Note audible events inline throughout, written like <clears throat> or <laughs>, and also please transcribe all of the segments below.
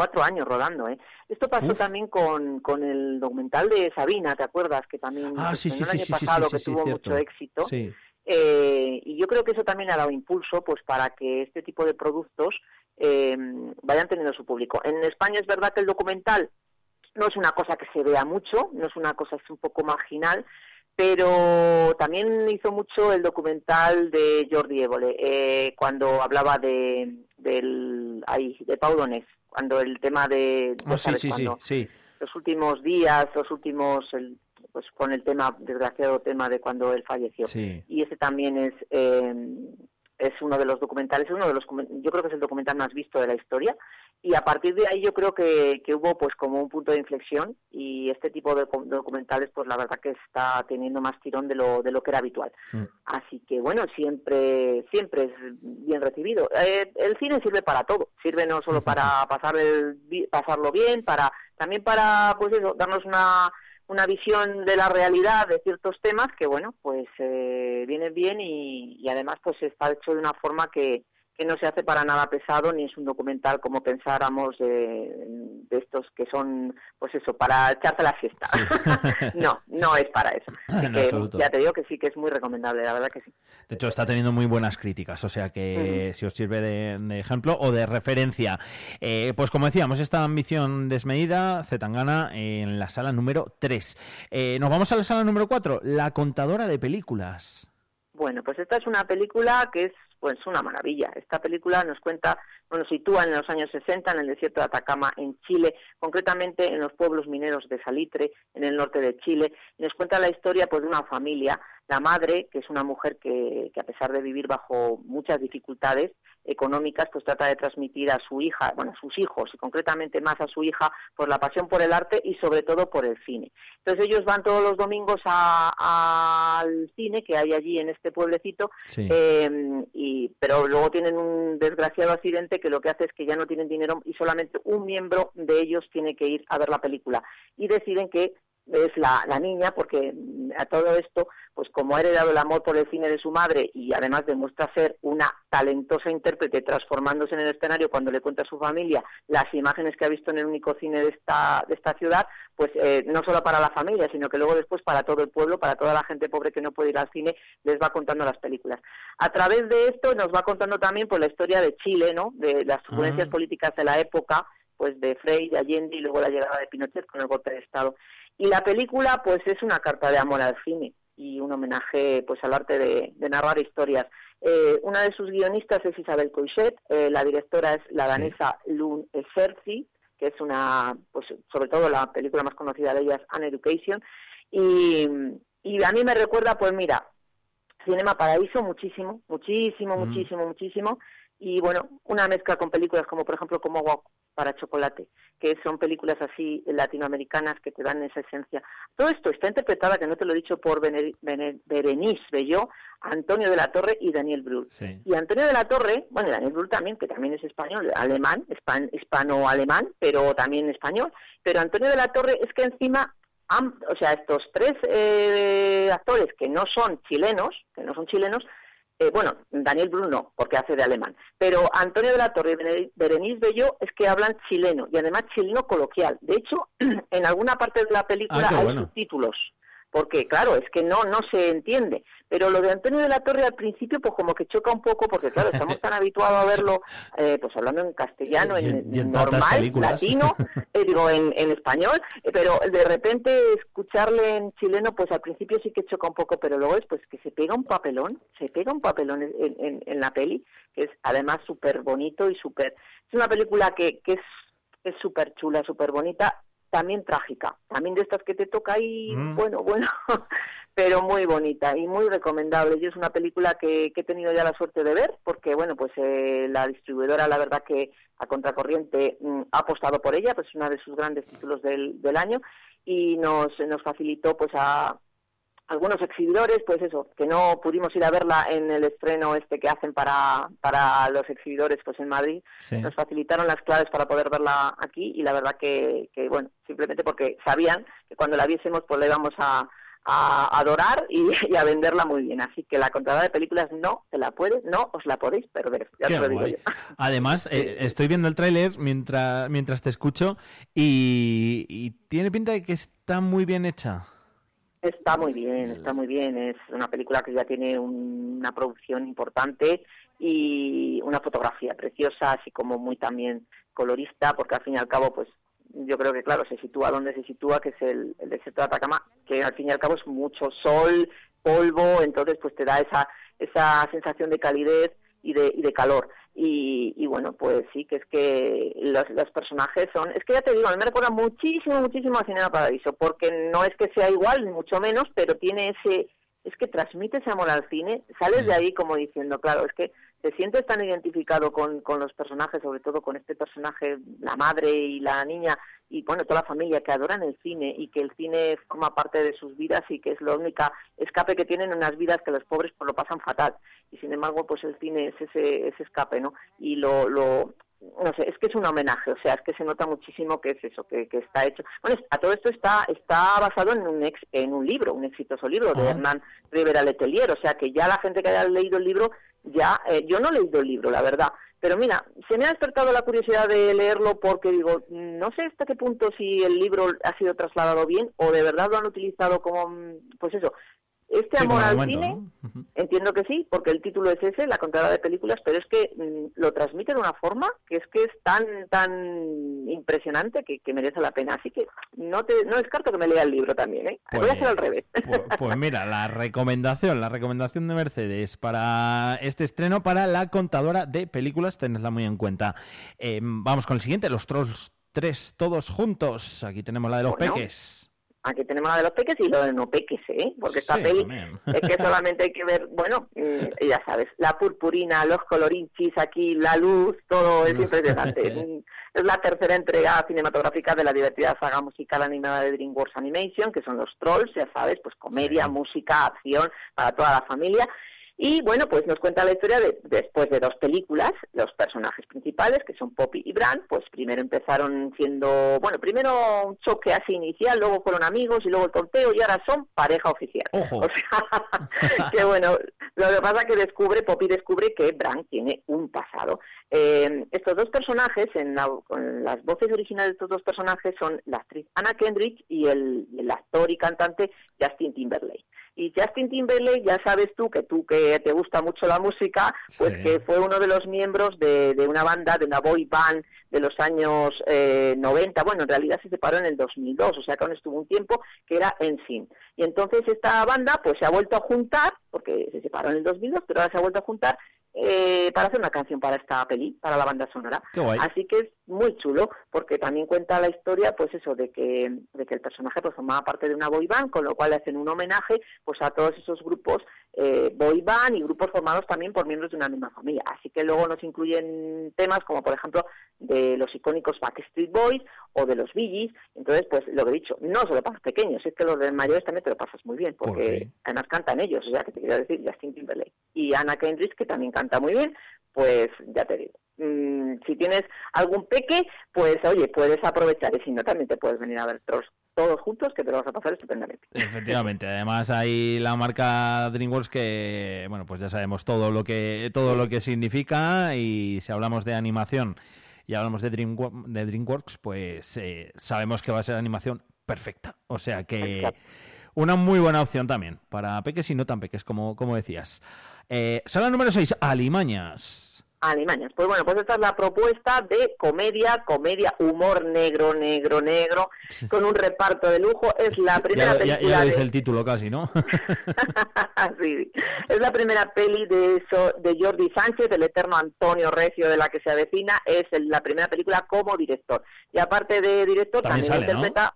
cuatro años rodando. ¿eh? Esto pasó también con, con el documental de Sabina, ¿te acuerdas? Que también ah, sí, el año pasado que tuvo mucho éxito. Eh, y yo creo que eso también ha dado impulso pues para que este tipo de productos eh, vayan teniendo su público. En España es verdad que el documental no es una cosa que se vea mucho, no es una cosa es un poco marginal, pero también hizo mucho el documental de Jordi Évole, eh, cuando hablaba de del ay, de Pau cuando el tema de oh, sí, sí, sí, los últimos días, los últimos pues con el tema desgraciado tema de cuando él falleció. Y ese también es eh, es uno de los documentales, uno de los yo creo que es el documental más visto de la historia. Y a partir de ahí yo creo que, que hubo pues como un punto de inflexión y este tipo de documentales pues la verdad que está teniendo más tirón de lo de lo que era habitual. Mm. así que bueno siempre siempre es bien recibido. Eh, el cine sirve para todo. Sirve no solo para pasar el, pasarlo bien para también para pues eso darnos una una visión de la realidad de ciertos temas que bueno pues eh, vienen bien y, y además pues está hecho de una forma que que no se hace para nada pesado ni es un documental como pensáramos de, estos que son, pues eso, para echarte la fiesta. <laughs> no, no es para eso. ya te digo que sí que es muy recomendable, la verdad que sí. De hecho, está teniendo muy buenas críticas, o sea que si os sirve de, ejemplo o de referencia. Eh, pues como decíamos, esta ambición desmedida, Zetangana, en la sala número 3. Eh, nos vamos a la sala número 4, La contadora de películas. Bueno, pues esta es una película que es pues una maravilla. Esta película nos cuenta, nos sitúa en los años 60 en el desierto de Atacama, en Chile, concretamente en los pueblos mineros de Salitre, en el norte de Chile, y nos cuenta la historia pues de una familia, la madre, que es una mujer que, que a pesar de vivir bajo muchas dificultades, económicas, pues trata de transmitir a su hija, bueno, a sus hijos y concretamente más a su hija, por la pasión por el arte y sobre todo por el cine. Entonces ellos van todos los domingos al cine que hay allí en este pueblecito, em, y, pero luego tienen un desgraciado accidente que lo que hace es que ya no tienen dinero y solamente un miembro de ellos tiene que ir a ver la película y deciden que es la, la, niña, porque a todo esto, pues como ha heredado el amor por el cine de su madre y además demuestra ser una talentosa intérprete transformándose en el escenario cuando le cuenta a su familia las imágenes que ha visto en el único cine de esta, de esta ciudad, pues eh, no solo para la familia, sino que luego después para todo el pueblo, para toda la gente pobre que no puede ir al cine, les va contando las películas. A través de esto nos va contando también pues la historia de Chile, ¿no? De las turbulencias ah. políticas de la época, pues de Frey, de Allende y luego la llegada de Pinochet con el golpe de Estado. Y la película, pues es una carta de amor al cine y un homenaje pues al arte de, narrar historias. Eh, una de sus guionistas es Isabel Coixet, eh, la directora es la danesa Lun Eserzi, que es una, pues sobre todo la película más conocida de ellas, An Education, y, y a mí me recuerda, pues mira, Cinema Paraíso muchísimo, muchísimo, mm. muchísimo, muchísimo, y bueno, una mezcla con películas como por ejemplo como para chocolate, que son películas así latinoamericanas que te dan esa esencia. Todo esto está interpretada, que no te lo he dicho, por Berenice Belló, Antonio de la Torre y Daniel Brühl. Y Antonio de la Torre, bueno, Daniel Brühl también, que también es español, alemán, hispano-alemán, pero también español. Pero Antonio de la Torre es que encima o sea, estos tres eh, actores que no son chilenos, que no son chilenos, eh, bueno, Daniel Bruno, porque hace de alemán, pero Antonio de la Torre y Berenice Bello es que hablan chileno, y además chileno coloquial. De hecho, <clears throat> en alguna parte de la película ah, hay subtítulos porque claro, es que no no se entiende. Pero lo de Antonio de la Torre al principio pues como que choca un poco porque claro, estamos tan <laughs> habituados a verlo eh, pues hablando en castellano, en, normal, latino, <laughs> eh, digo en, en español, eh, pero de repente escucharle en chileno pues al principio sí que choca un poco, pero luego es pues que se pega un papelón, se pega un papelón en, en, la peli, que es además súper bonito y súper... Es una película que, que es súper chula, súper bonita también trágica, también de estas que te toca ahí, mm. bueno, bueno, <laughs> pero muy bonita y muy recomendable. Y es una película que, he tenido ya la suerte de ver, porque bueno, pues eh, la distribuidora, la verdad que a contracorriente mm, ha apostado por ella, pues es uno de sus grandes títulos del, del año y nos, nos facilitó pues a, algunos exhibidores, pues eso, que no pudimos ir a verla en el estreno este que hacen para, para los exhibidores pues en Madrid, nos facilitaron las claves para poder verla aquí y la verdad que, que, bueno, simplemente porque sabían que cuando la viésemos pues la íbamos a, a adorar y, <laughs> a venderla muy bien. Así que la contadora de películas no se la puede, no os la podéis perder. Ya te lo digo yo. <laughs> Además, eh, estoy viendo el tráiler mientras, mientras te escucho y, tiene pinta de que está muy bien hecha. Está muy bien, está muy bien. Es una película que ya tiene una producción importante y una fotografía preciosa, así como muy también colorista, porque al fin y al cabo, pues yo creo que claro, se sitúa donde se sitúa, que es el, desierto de Atacama, que al fin y al cabo es mucho sol, polvo, entonces pues te da esa, esa sensación de calidez y de, y de calor. Y, y, bueno, pues sí, que es que los, los, personajes son, es que ya te digo, a mí me recuerda muchísimo, muchísimo a Cinema Paradiso, porque no es que sea igual, ni mucho menos, pero tiene ese, es que transmite ese amor al cine, sales de ahí como diciendo, claro, es que te sientes tan identificado con, con los personajes, sobre todo con este personaje, la madre y la niña, y bueno, toda la familia que adoran el cine y que el cine forma parte de sus vidas y que es la única escape que tienen en unas vidas que los pobres pues lo pasan fatal. Y sin embargo, pues el cine es ese, ese escape, ¿no? Y lo, lo, no sé, es que es un homenaje, o sea, es que se nota muchísimo que es eso, que, que está hecho. Bueno, a todo esto está está basado en un ex, en un libro, un exitoso libro de Hernán Rivera Letelier, o sea, que ya la gente que haya leído el libro ya, eh, yo no he leído el libro, la verdad, pero mira, se me ha despertado la curiosidad de leerlo porque digo, no sé hasta qué punto si el libro ha sido trasladado bien o de verdad lo han utilizado como, mm, pues eso, este amor al cine, entiendo que sí, porque el título es ese, la contadora de películas, pero es que mm, lo transmite de una forma que es que es tan tan impresionante que, merece la pena. Así que no te no descarto que me lea el libro también, ¿eh? Voy a hacer al revés. Pues, <laughs> pues, mira, la recomendación, la recomendación de Mercedes para este estreno para la contadora de películas, tenedla muy en cuenta. Em, vamos con el siguiente, los Trolls 3 todos juntos. Aquí tenemos la de los peques. Aquí tenemos la de los peques y lo de no peques, ¿eh? Porque esta peli es que solamente hay que ver, bueno, mm, ya sabes, la purpurina, los colorinchis aquí, la luz, todo es impresionante. <laughs> es la tercera entrega cinematográfica de la divertida saga musical animada de DreamWorks Animation, que son los Trolls, ya sabes, pues comedia, música, acción para toda la familia. Y bueno, pues nos cuenta la historia de, después de dos películas, los personajes principales, que son Poppy y Bran, pues primero empezaron siendo, bueno, primero un choque así inicial, luego fueron amigos y luego el torteo y ahora son pareja oficial. O sea, <laughs> que bueno, lo que pasa es que descubre, Poppy descubre que Bran tiene un pasado. Eh, estos dos personajes, en, las voces originales de estos dos personajes son la actriz Anna Kendrick y el, el actor y cantante Justin Timberlake. Y Justin Timberlake, ya sabes tú que tú que te gusta mucho la música, pues que fue uno de los miembros de, de, una banda, de una boy band de los años eh, 90. Bueno, en realidad se separó en el 2002, o sea que aún estuvo un tiempo que era Ensign. Y entonces esta banda pues se ha vuelto a juntar, porque se separó en el 2002, pero ahora se ha vuelto a juntar eh, para hacer una canción para esta peli, para la banda sonora. Así que es muy chulo, porque también cuenta la historia, pues eso, de que, de que el personaje pues formaba parte de una boy band, con lo cual le hacen un homenaje pues a todos esos grupos eh, boy band y grupos formados también por miembros de una misma familia. Así que luego nos incluyen temas como, por ejemplo, de los icónicos Backstreet Boys o de los Bee Entonces, pues lo que he dicho, no solo para los pequeños, es que los de mayores también te lo pasas muy bien, porque pues además cantan ellos, o sea, que te quiero decir Justin Timberlake. Y Anna Kendrick, que también canta muy bien, pues ya te digo. Mm, si tienes algún peque, pues oye, puedes aprovechar y si no, también te puedes venir a ver todos, todos juntos, que te lo vas a pasar estupendamente. Efectivamente, además hay la marca DreamWorks que, bueno, pues ya sabemos todo lo que todo lo que significa y si hablamos de animación y hablamos de, de DreamWorks, pues eh, sabemos que va a ser animación perfecta. O sea que una muy buena opción también para peques y no tan peques, como, como decías. Eh, sala número 6, Alimañas. Alimañas. Pues bueno, pues esta es la propuesta de comedia, comedia, humor negro, negro, negro, con un reparto de lujo. Es la primera película. Ya, ya dice el título casi, ¿no? <laughs> <laughs> sí, es la primera peli de, de Jordi Sánchez, el eterno Antonio Recio de la que se avecina. Es la primera película como director. Y aparte de director, también, interpreta.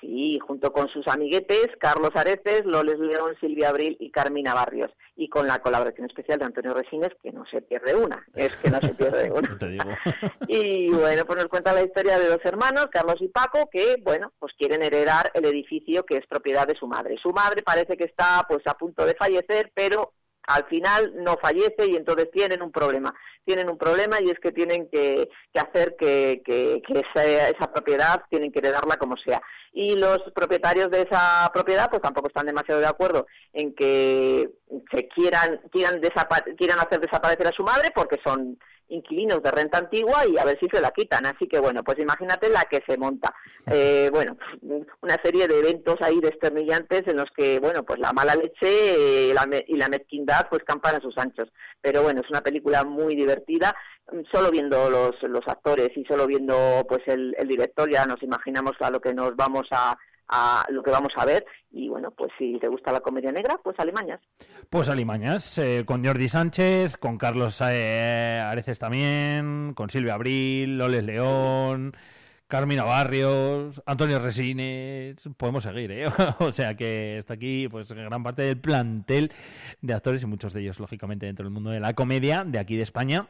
Sí, junto con sus amiguetes Carlos Areces, Loles León, Silvia Abril y Carmina Barrios. Y con la colaboración especial de Antonio Resines, que no se pierde una. Es que no se pierde <laughs> una. <laughs> y bueno, pues nos cuenta la historia de dos hermanos, Carlos y Paco, que, bueno, pues quieren heredar el edificio que es propiedad de su madre. Su madre parece que está pues a punto de fallecer, pero al final no fallece y entonces tienen un problema. Tienen un problema y es que tienen que, hacer que, que, esa, esa, propiedad tienen que heredarla como sea. Y los propietarios de esa propiedad pues tampoco están demasiado de acuerdo en que se quieran, quieran, quieran hacer desaparecer a su madre porque son inquilinos de renta antigua y a ver si se la quitan. Así que bueno, pues imagínate la que se monta. Eh, bueno, una serie de eventos ahí desternillantes en los que, bueno, pues la mala leche eh, y la mezquindad pues campan a sus anchos. Pero bueno, es una película muy divertida. Solo viendo los, los actores y solo viendo pues el, el director ya nos imaginamos a lo que nos vamos a a lo que vamos a ver. Y bueno, pues si te gusta la comedia negra, pues Alimañas. Pues Alimañas, eh, con Jordi Sánchez, con Carlos eh, Areces también, con Silvia Abril, Loles León. Carmina Barrios, Antonio Resines, podemos seguir, ¿eh? <laughs> o sea que está aquí pues gran parte del plantel de actores y muchos de ellos lógicamente dentro del mundo de la comedia de aquí de España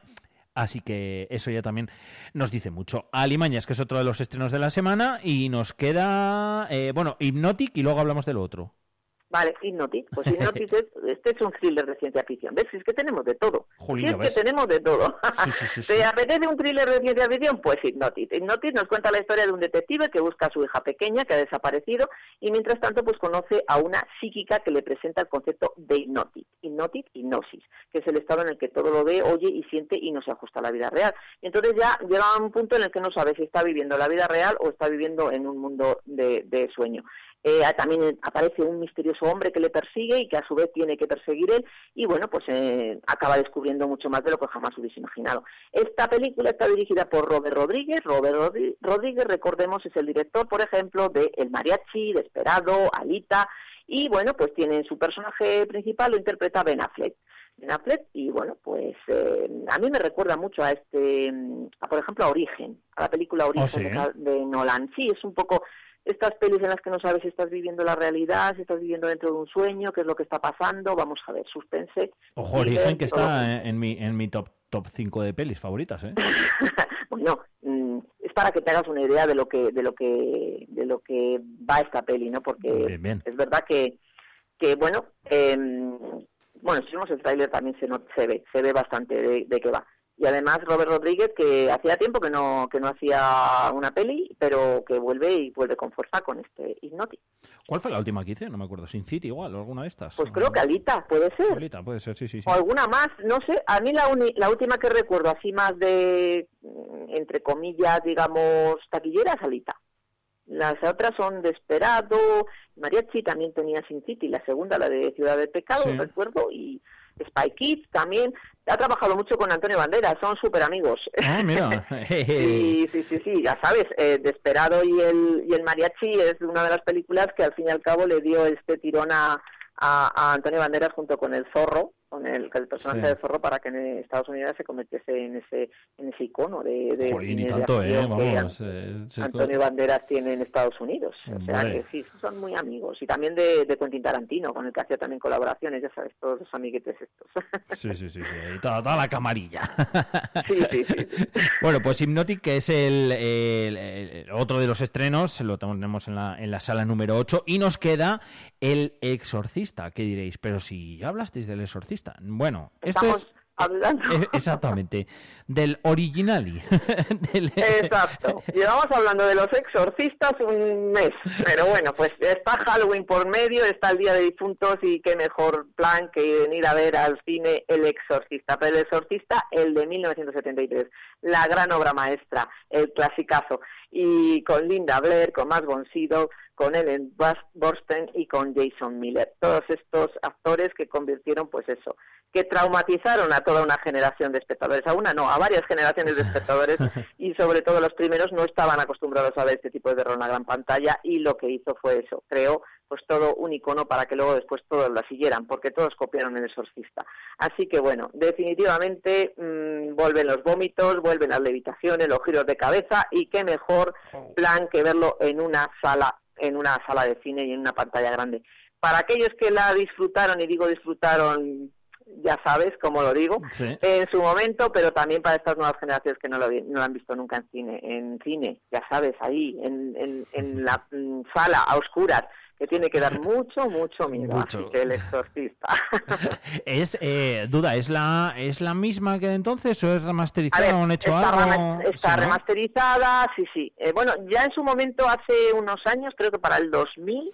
Así que eso ya también nos dice mucho. Alimañas, que es otro de los estrenos de la semana, y nos queda, eh, bueno, Hypnotic y luego hablamos del otro. Vale, Hypnotic. Pues Hypnotic es, este es un thriller de ciencia ficción. ¿Ves? Es que tenemos de todo. es que tenemos de todo. <laughs> ¿Te apetece un thriller de ciencia ficción? Pues Hypnotic. Hypnotic nos cuenta la historia de un detective que busca a su hija pequeña que ha desaparecido y mientras tanto pues conoce a una psíquica que le presenta el concepto de Hypnotic. Hypnotic, hipnosis, que es el estado en el que todo lo ve, oye y siente y no se ajusta a la vida real. Entonces ya llega a un punto en el que no sabe si está viviendo la vida real o está viviendo en un mundo de sueño. Eh, también aparece un misterioso hombre que le persigue y que a su vez tiene que perseguir él y bueno, pues eh, acaba descubriendo mucho más de lo que jamás hubiese imaginado. Esta película está dirigida por Robert Rodríguez. Robert Rodríguez, recordemos, es el director, por ejemplo, de El Mariachi, Desperado, Alita y bueno, pues tiene su personaje principal, lo interpreta Ben Affleck. Ben Affleck y bueno, pues eh, a mí me recuerda mucho a este, por ejemplo, a Origen, a la película Origen ¿Oh, de Nolan. Sí, es un poco estas pelis en las que no sabes si estás viviendo la realidad, si estás viviendo dentro de un sueño, qué es lo que está pasando, vamos a ver, suspense. Ojo, Origen que está en mi, en mi top top 5 de pelis favoritas, ¿eh? <laughs> bueno, mm, es para que te hagas una idea de lo que de lo que de lo que va esta peli, ¿no? Porque es verdad que que bueno, eh, bueno, si vemos el tráiler también se, no, se ve, se ve bastante de, de qué va y además Robert Rodríguez que hacía tiempo que no que no hacía una peli pero que vuelve y vuelve con fuerza con este Hypnotic ¿Cuál fue la última que hice? No me acuerdo. ¿Sin City igual o alguna de estas? Pues creo que Alita, puede ser. Alita, puede ser, sí, sí. O alguna más, no sé. A mí la, la última que recuerdo así más de, mm, entre comillas, digamos, taquilleras, Alita. Las otras son Desperado, Mariachi también tenía Sin City, la segunda, la de Ciudad del Pecado, recuerdo, y Spy Kids también. Ha trabajado mucho con Antonio Banderas, son súper amigos. Ah, mira. <laughs> <laughs> sí, sí, sí, sí, ya sabes, eh, Desperado y el, y el Mariachi es una de las películas que al fin y al cabo le dio este tirón a, a Antonio Banderas junto con El Zorro, con el, el personaje de Zorro para que en Estados Unidos se convirtiese en ese en ese icono de, de, eh, Antonio Banderas tiene en Estados Unidos. O sea que sí, son muy amigos. Y también de, de Quentin Tarantino, con el que hacía también colaboraciones, ya sabes, todos los amiguetes estos. <laughs> Sí, sí, sí, sí. Y toda, la camarilla. <laughs> Sí, sí, sí. <laughs> bueno, pues Hypnotic, que es el, el, otro de los estrenos, lo tenemos en la, en la sala número 8, y nos queda El Exorcista. ¿Qué diréis? Pero si ya hablasteis del Exorcista, bueno, esto es... Hablando. E-, exactamente, del originali. <laughs> Exacto. Llevamos hablando de los exorcistas un mes, pero bueno, pues está Halloween por medio, está el Día de Difuntos y qué mejor plan que venir a ver al cine El Exorcista. Pero El Exorcista, el de 1973, la gran obra maestra, el clasicazo. Y con Linda Blair, con Matt von con Ellen Borsten y con Jason Miller. Todos estos actores que convirtieron, pues eso, que traumatizaron a toda una generación de espectadores, a una no, a varias generaciones de <laughs> espectadores. Y sobre todo los primeros no estaban acostumbrados a ver este tipo de terror en la gran pantalla. Y lo que hizo fue eso, creó pues todo un icono para que luego después todos la siguieran, porque todos copiaron el exorcista. Así que bueno, definitivamente mmm, vuelven los vómitos, vuelven las levitaciones, los giros de cabeza. Y qué mejor plan que verlo en una sala en una sala de cine y en una pantalla grande. Para aquellos que la disfrutaron, y digo disfrutaron, ya sabes cómo lo digo, en su momento, pero también para estas nuevas generaciones que no lo, no han visto nunca en cine, en cine, ya sabes, ahí, en, en, en la sala, a oscuras, que tiene que dar mucho, mucho miedo. Así que el exorcista. <laughs> es, eh, duda, ¿es la, ¿es la misma que entonces o es remasterizada o han hecho algo? está remasterizada, sí, sí. Eh, bueno, ya en su momento, hace unos años, creo que para el 2000,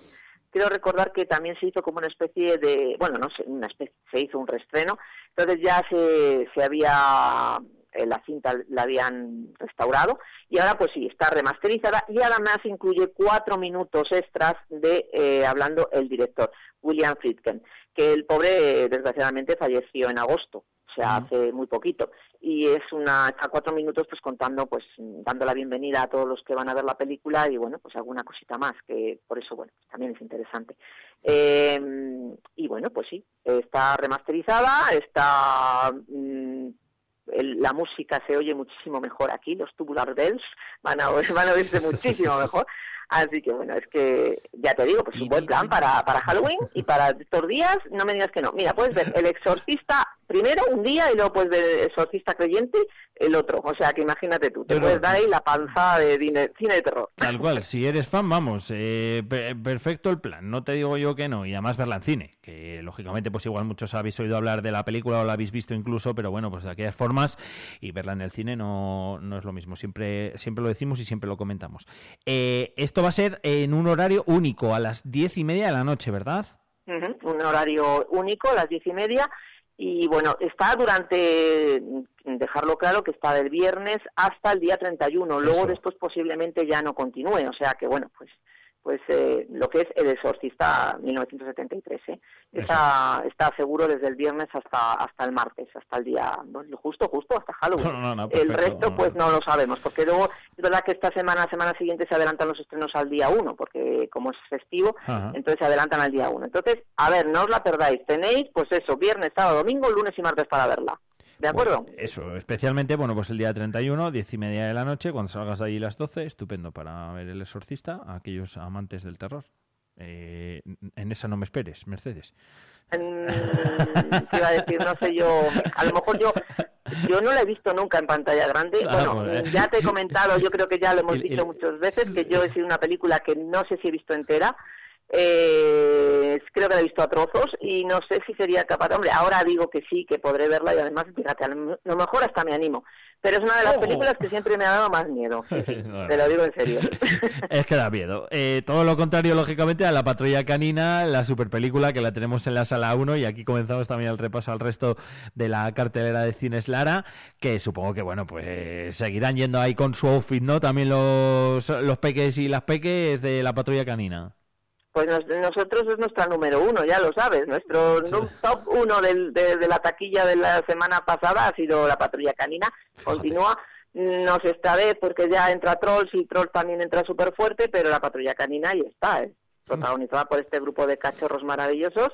quiero recordar que también se hizo como una especie de, bueno, no sé, una especie, se hizo un restreno, entonces ya se, se había eh, la cinta la habían restaurado y ahora pues sí, está remasterizada y además incluye cuatro minutos extras de eh, hablando el director, William Friedkin, que el pobre desgraciadamente falleció en agosto, o sea, hace muy poquito. Y es una, a cuatro minutos pues contando, pues dando la bienvenida a todos los que van a ver la película y bueno, pues alguna cosita más, que por eso, bueno, también es interesante. Em, y bueno, pues sí, está remasterizada, está... Mm, la música se oye muchísimo mejor aquí, los tubular bells van a, van a oírse <laughs> muchísimo mejor. Así que bueno, es que ya te digo, pues un buen plan para, para Halloween y para estos días, no me digas que no. Mira, puedes ver <laughs> El Exorcista primero un día y luego ver El Exorcista Creyente el otro. O sea que imagínate tú, te puedes dar ahí la panza de cine, de terror. Tal cual, si eres fan, vamos, eh, perfecto el plan, no te digo yo que no, y además verla en cine, que lógicamente pues igual muchos habéis oído hablar de la película o la habéis visto incluso, pero bueno, pues de aquellas formas y verla en el cine no, no es lo mismo, siempre, siempre lo decimos y siempre lo comentamos. Eh, esto va a ser en un horario único, a las diez y media de la noche, ¿verdad? un horario único, a las diez y media, y bueno, está durante, dejarlo claro, que está del viernes hasta el día 31. Luego después posiblemente ya no continúe. O sea que bueno, pues pues eh, lo que es El Exorcista 1973. ¿eh? Está, está seguro desde el viernes hasta hasta el martes, hasta el día, justo, justo hasta Halloween. el resto pues no lo sabemos, porque luego es verdad que esta semana, semana siguiente se adelantan los estrenos al día 1, porque como es festivo, entonces se adelantan al día 1. Entonces, a ver, no os la perdáis, tenéis pues eso, viernes, sábado, domingo, lunes y martes para verla. ¿De acuerdo? eso, especialmente, bueno, pues el día 31, diez y media de la noche, cuando salgas de allí las 12, estupendo para ver El Exorcista, a aquellos amantes del terror. Eh, en esa no me esperes, Mercedes. ¿Qué iba a decir? No sé yo. A lo mejor yo yo no la he visto nunca en pantalla grande. Ah, bueno, ya te he comentado, yo creo que ya lo hemos <laughs> dicho muchas veces, que yo he sido una película que no sé si he visto entera. Eh, creo que la he visto a trozos y no sé si sería capaz. Hombre, ahora digo que sí, que podré verla y además, fíjate, a lo mejor hasta me animo. Pero es una de las películas que siempre me ha dado más miedo. <laughs> te lo digo en serio. <laughs> es que da miedo. Eh, todo lo contrario, lógicamente, a La Patrulla Canina, la super película que la tenemos en la sala 1 y aquí comenzamos también el repaso al resto de la cartelera de cines Lara, que supongo que, bueno, pues seguirán yendo ahí con su outfit, ¿no? También los, los peques y las peques de La Patrulla Canina. Pues nosotros es nuestra número uno, ya lo sabes. Nuestro top uno de, la taquilla de la semana pasada ha sido la patrulla canina. Continúa. No se está de porque ya entra Trolls y Trolls también entra súper fuerte, pero la patrulla canina ahí está, ¿eh? protagonizada por este grupo de cachorros maravillosos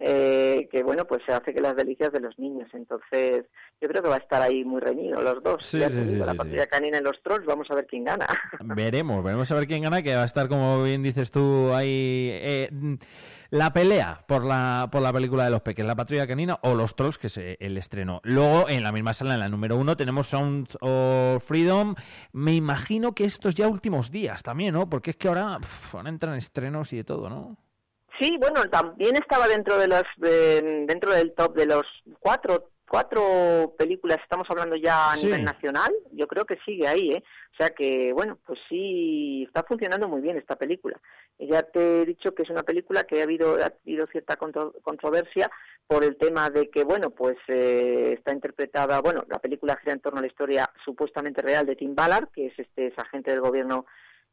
eh, que bueno, pues se hace que las delicias de los niños. Entonces, yo creo que va a estar ahí muy reñido los dos. la patrulla canina y los trolls, vamos a ver quién gana. <laughs> Veremos, veremos a ver quién gana, que va a estar, como bien dices tú, ahí eh, la pelea por la, por la película de los peques, la patrulla canina o los trolls, que es eh, el estreno. Luego, en la misma sala, en la número uno, tenemos Sound of Freedom. Me imagino que estos ya últimos días también, ¿no? Porque es que ahora, van a entrar estrenos y de todo, ¿no? Sí, bueno, también estaba dentro de los dentro del top de los cuatro cuatro películas, estamos hablando ya a nivel nacional, yo creo que sigue ahí, ¿eh? O sea que, bueno, pues sí, está funcionando muy bien esta película. Ya te he dicho que es una película que ha habido, ha habido cierta controversia por el tema de que, bueno, pues eh, está interpretada, bueno, la película gira en torno a la historia supuestamente real de Tim Ballard, que es este es agente del gobierno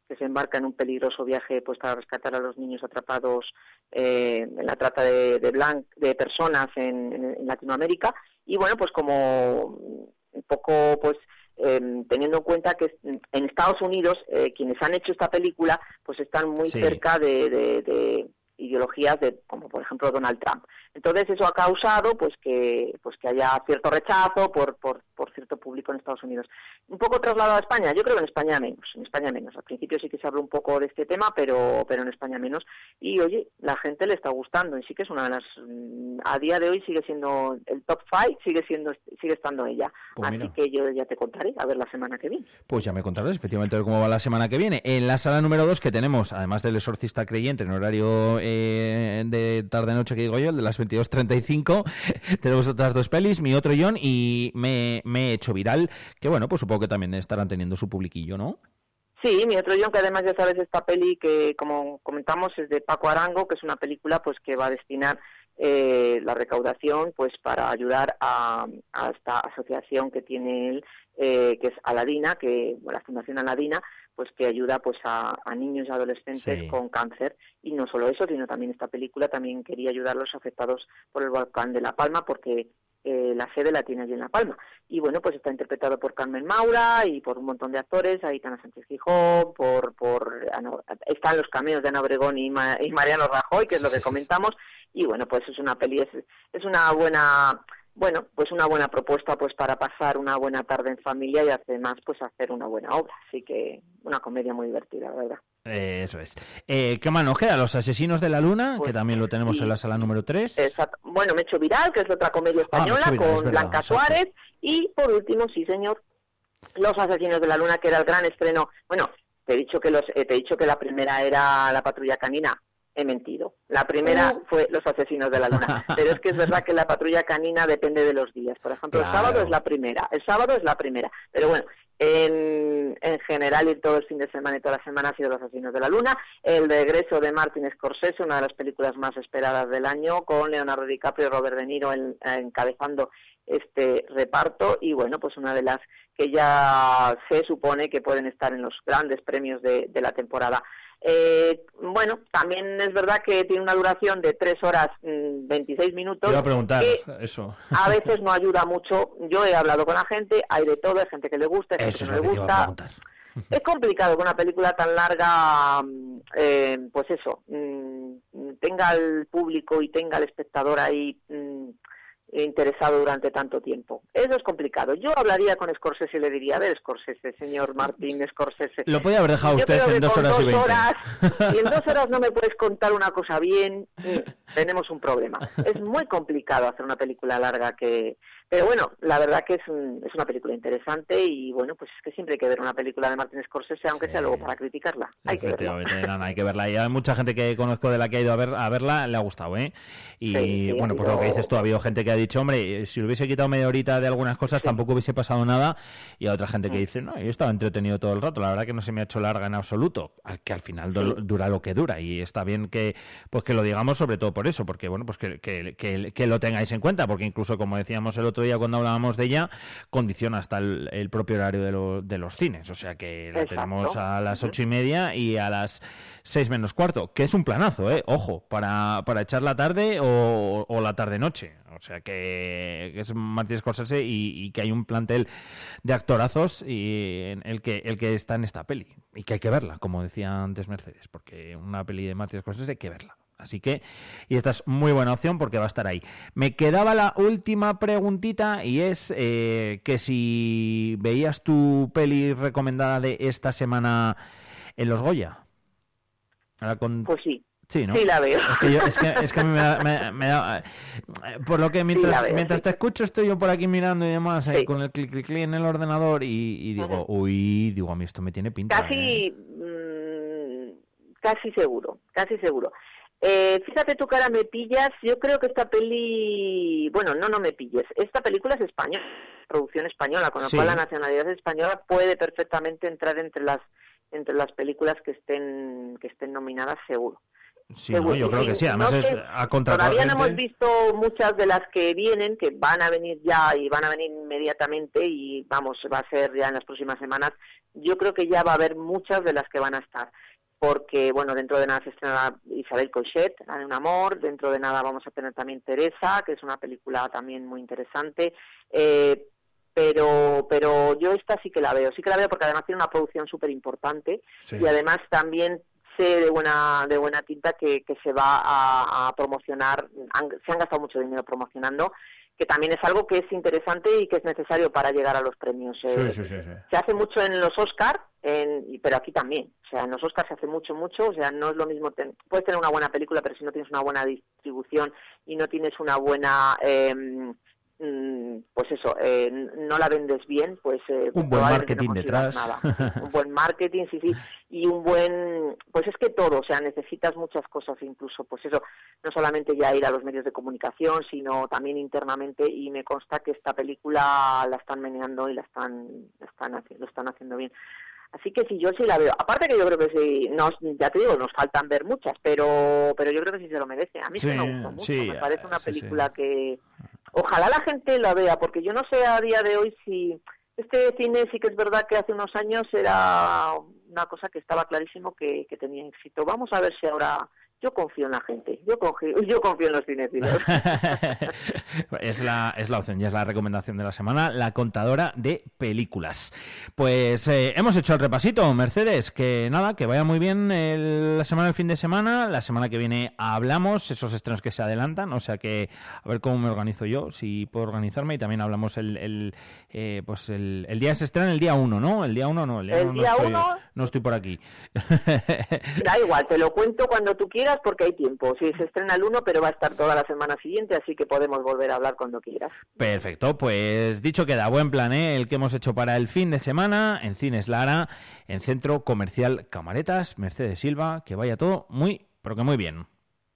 que se embarca en un peligroso viaje pues para rescatar a los niños atrapados eh, en la trata de, de, de personas en, Latinoamérica y bueno pues como un poco pues em, teniendo en cuenta que en Estados Unidos eh, quienes han hecho esta película pues están muy cerca de, de, ideologías de, como por ejemplo Donald Trump. Entonces eso ha causado pues que pues que haya cierto rechazo por, por, por cierto público en Estados Unidos. Un poco trasladado a España, yo creo que en España menos, en España menos. Al principio sí que se habló un poco de este tema, pero pero en España menos. Y oye, la gente le está gustando y sí que es una de las mm, a día de hoy sigue siendo el top five, sigue siendo sigue estando ella. Pues Así que yo ya te contaré a ver la semana que viene. Pues ya me contarás efectivamente cómo va la semana que viene. En la sala número dos que tenemos, además del exorcista creyente en horario eh, de tarde-noche que digo yo, el de las 22.35. <laughs> Tenemos otras dos pelis, mi otro John y me, he hecho viral, que bueno, pues supongo que también estarán teniendo su publiquillo, ¿no? Sí, mi otro John, que además ya sabes esta peli que, como comentamos, es de Paco Arango, que es una película pues que va a destinar eh, la recaudación pues para ayudar a, esta asociación que tiene él, eh, que es Aladina, que la Fundación Aladina, pues que ayuda pues a, niños y adolescentes con cáncer. Y no solo eso sino también esta película también quería ayudar a los afectados por el volcán de La Palma porque eh, la sede la tiene allí en La Palma. Y bueno pues está interpretado por Carmen Maura y por un montón de actores Aitana Sánchez Gijón por por están los cameos de Ana Obregón y, y Mariano Rajoy que es lo que comentamos. Y bueno pues es una peli es, es una buena bueno, pues una buena propuesta pues para pasar una buena tarde en familia y además pues hacer una buena obra. Así que una comedia muy divertida, la verdad. Eh, eso es. Eh, ¿Qué más nos queda? Los Asesinos de la Luna, que pues también lo tenemos en la sala número 3. Exacto. Bueno, Me hecho viral, que es otra comedia ah, española con Blanca Suárez. Y por último, sí señor, Los Asesinos de la Luna, que era el gran estreno. Bueno, te he dicho que los, eh, te he dicho que la primera era La Patrulla Canina he mentido. La primera fue Los Asesinos de la Luna. <laughs> Pero es que es verdad que la patrulla canina depende de los días. Por ejemplo, el sábado es la primera. El sábado es la primera. Pero bueno, en, en, general y todo el fin de semana y toda la semana ha sido Los Asesinos de la Luna. El regreso de Martin Scorsese, una de las películas más esperadas del año, con Leonardo DiCaprio y Robert De Niro encabezando este reparto. Y bueno, pues una de las que ya se supone que pueden estar en los grandes premios de la temporada. Eh, bueno, también es verdad que tiene una duración de 3 horas 26 mm, minutos. Iba a preguntar eso. A veces no ayuda mucho. Yo he hablado con la gente, hay de todo, hay gente que le gusta, hay gente que no le gusta. Es complicado que una película tan larga, mm, eh, pues eso, mm, tenga al público y tenga al espectador ahí interesado durante tanto tiempo. Eso es complicado. Yo hablaría con Scorsese y le diría, a ver, Scorsese, señor Martín Scorsese. Lo puede haber dejado usted en dos horas y Horas, <laughs> y en dos horas no me puedes contar una cosa bien, tenemos un problema. Es muy complicado hacer una película larga que, pero bueno, la verdad que es, es una película interesante y bueno, pues es que siempre hay que ver una película de Martin Scorsese, aunque sea luego para criticarla. Hay que verla. hay que verla. Y hay mucha gente que conozco de la que ha ido a, ver, a verla, le ha gustado, ¿eh? Y bueno, por lo que dices tú, ha habido gente que ha dicho, hombre, si hubiese quitado media horita de algunas cosas tampoco hubiese pasado nada. Y hay otra gente que mm. dice, no, yo he estado entretenido todo el rato, la verdad que no se me ha hecho larga en absoluto, que al final dura lo que dura. Y está bien que pues que lo digamos sobre todo por eso, porque bueno, pues que, que, que lo tengáis en cuenta, porque incluso como decíamos el otro día cuando hablábamos de ella, condiciona hasta el, propio horario de, de, los cines. O sea que la tenemos a las ocho y media y a las seis menos cuarto, que es un planazo, ¿eh? Ojo, para, para echar la tarde o, la tarde-noche. O sea que, es Martín Scorsese y, que hay un plantel de actorazos y en el que, el que está en esta peli. Y que hay que verla, como decía antes Mercedes, porque una peli de Martín Scorsese hay que verla. Así que, y esta es muy buena opción porque va a estar ahí. Me quedaba la última preguntita y es eh, que si veías tu peli recomendada de esta semana en los Goya. Pues sí. Sí, ¿no? Sí, la veo. Es que, es que me, da, Por lo que mientras, mientras te escucho estoy yo por aquí mirando y demás, eh, con el clic, clic, clic en el ordenador y, digo, uy, digo, a mí esto me tiene pinta. Casi, ¿eh? mm, casi seguro, casi seguro. Eh, fíjate tu cara, me pillas. Yo creo que esta peli, bueno, no, no me pilles. Esta película es española, producción española, con lo cual la nacionalidad española puede perfectamente entrar entre las entre las películas que estén que estén nominadas, seguro. Sí, yo creo que sí. Además es a Todavía no hemos visto muchas de las que vienen, que van a venir ya y van a venir inmediatamente y vamos, va a ser ya en las próximas semanas. Yo creo que ya va a haber muchas de las que van a estar porque, bueno, dentro de nada se estrena Isabel Cochet, La de un amor, dentro de nada vamos a tener también Teresa, que es una película también muy interesante, eh, pero, pero yo esta sí que la veo, sí que la veo porque además tiene una producción súper importante y además también sé de buena de buena tinta que, que se va a, promocionar, se han gastado mucho dinero promocionando, que también es algo que es interesante y que es necesario para llegar a los premios. Eh, se hace mucho en los Oscars, pero aquí también. O sea, en los Oscars se hace mucho, mucho. O sea, no es lo mismo. puedes tener una buena película, pero si no tienes una buena distribución y no tienes una buena eh, pues eso, eh, no la vendes bien, pues eh, un buen marketing detrás, nada. <laughs> un buen marketing, sí, sí, y un buen, pues es que todo, o sea, necesitas muchas cosas, incluso, pues eso, no solamente ya ir a los medios de comunicación, sino también internamente, y me consta que esta película la están meneando y la están, están lo están haciendo bien. Así que sí, yo sí la veo. Aparte que yo creo que sí, nos, ya te digo, nos faltan ver muchas, pero pero yo creo que sí se lo merece. A mí sí, me gusta mucho, me parece una película que ojalá la gente la vea, porque yo no sé a día de hoy si este cine sí que es verdad que hace unos años era una cosa que estaba clarísimo que, que tenía éxito. Vamos a ver si ahora yo confío en la gente, yo confío, <laughs> yo confío en los cinéfilos. <laughs> es, la, es la opción, ya es la recomendación de la semana, la contadora de películas. Pues eh, hemos hecho el repasito, Mercedes, que nada, que vaya muy bien la semana, el fin de semana, la semana que viene hablamos, esos estrenos que se adelantan, o sea que a ver cómo me organizo yo, si puedo organizarme y también hablamos el, el eh, pues el, el, día se estrena el día 1, ¿no? El día 1 no, el día 1 no, no, estoy por aquí. <laughs> da igual, te lo cuento cuando tú quieras porque hay tiempo. Si se estrena el 1, pero va a estar toda la semana siguiente, así que podemos volver a hablar cuando quieras. Perfecto, pues dicho queda, buen plan, ¿eh? el que hemos hecho para el fin de semana en Cines Lara, en Centro Comercial Camaretas, Mercedes Silva, que vaya todo muy, pero que muy bien.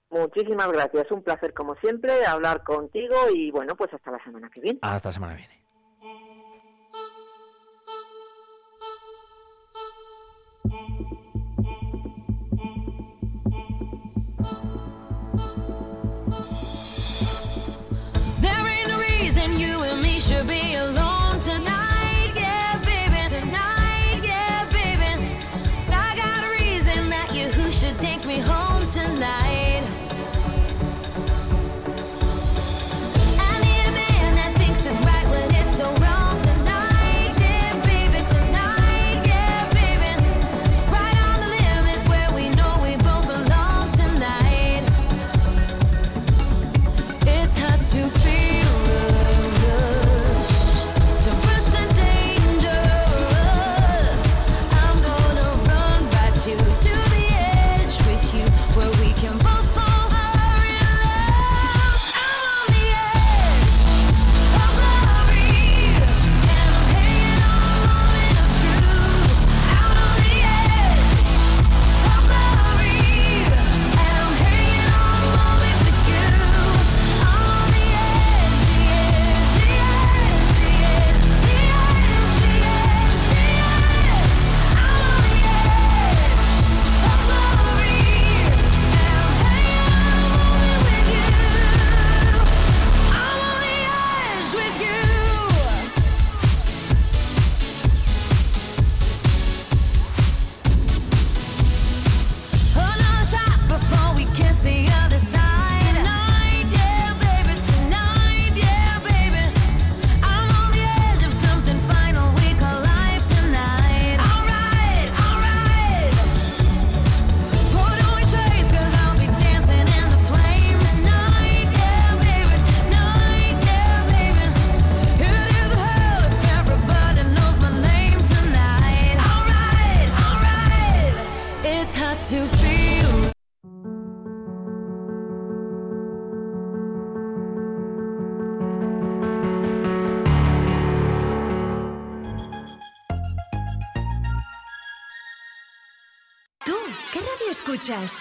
Muchísimas gracias, un placer como siempre hablar contigo y bueno, pues hasta la semana que viene. Hasta la semana que viene. There ain't no reason you and me should be alone.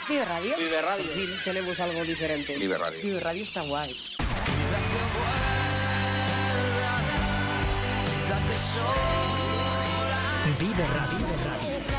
Vive Radio. Vive Radio. tenemos algo diferente. Vive Radio. Vive Radio está guay. Vive Radio. Vive Radio.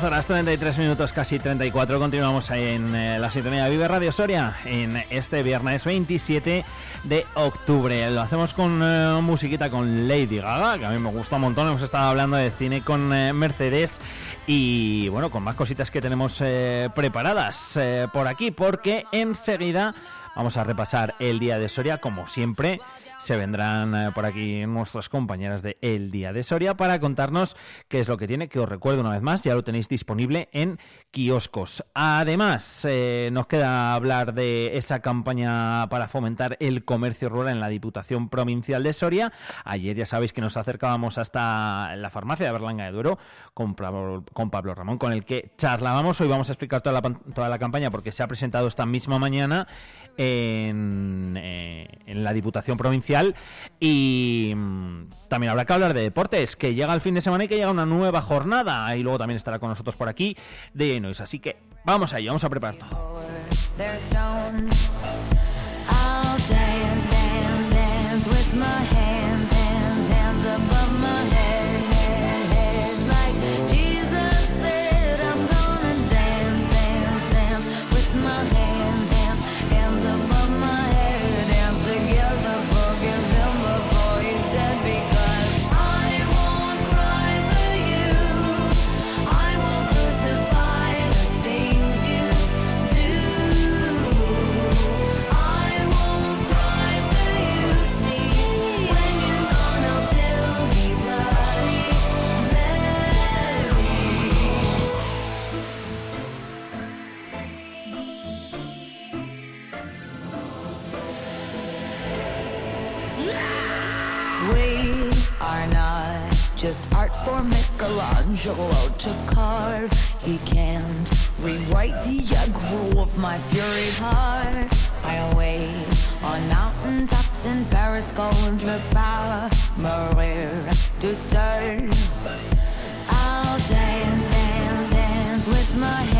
10 horas 33 minutos, casi 34. Continuamos ahí en eh, la sintonía de Vive Radio Soria en este viernes 27 de octubre. Lo hacemos con eh, musiquita con Lady Gaga, que a mí me gusta un montón. Hemos estado hablando de cine con eh, Mercedes y bueno, con más cositas que tenemos preparadas por aquí, porque enseguida vamos a repasar el día de Soria, como siempre. Se vendrán eh, por aquí nuestras compañeras de El Día de Soria para contarnos qué es lo que tiene, que os recuerdo una vez más, ya lo tenéis disponible en kioscos. Además, eh, nos queda hablar de esa campaña para fomentar el comercio rural en la Diputación Provincial de Soria. Ayer ya sabéis que nos acercábamos hasta la farmacia de Berlanga de Duero con Pablo, con Pablo Ramón, con el que charlábamos. Hoy vamos a explicar toda la, toda la campaña porque se ha presentado esta misma mañana en, eh, en la Diputación Provincial y mm, también habrá que hablar de deportes, que llega el fin de semana y que llega una nueva jornada y luego también estará con nosotros por aquí de Nois. Así que vamos allá, vamos a preparar todo. We are not just art for Michelangelo to carve. He can't rewrite the aggro of my fury heart. I wait on mountaintops in Paris, contre par Maria to turn. I'll dance, dance, dance with my hands,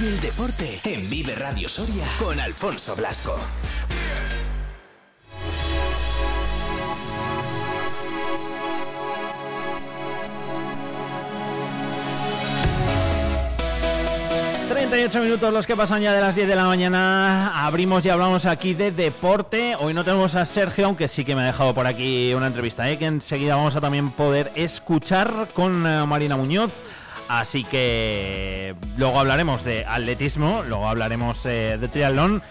El deporte en Vive Radio Soria con Alfonso Blasco. 38 minutos los que pasan ya de las 10 de la mañana. Abrimos y hablamos aquí de deporte. Hoy no tenemos a Sergio, aunque sí que me ha dejado por aquí una entrevista, ¿eh? que enseguida vamos a también poder escuchar con eh, Marina Muñoz. Así que luego hablaremos de atletismo, luego hablaremos eh, de triatlón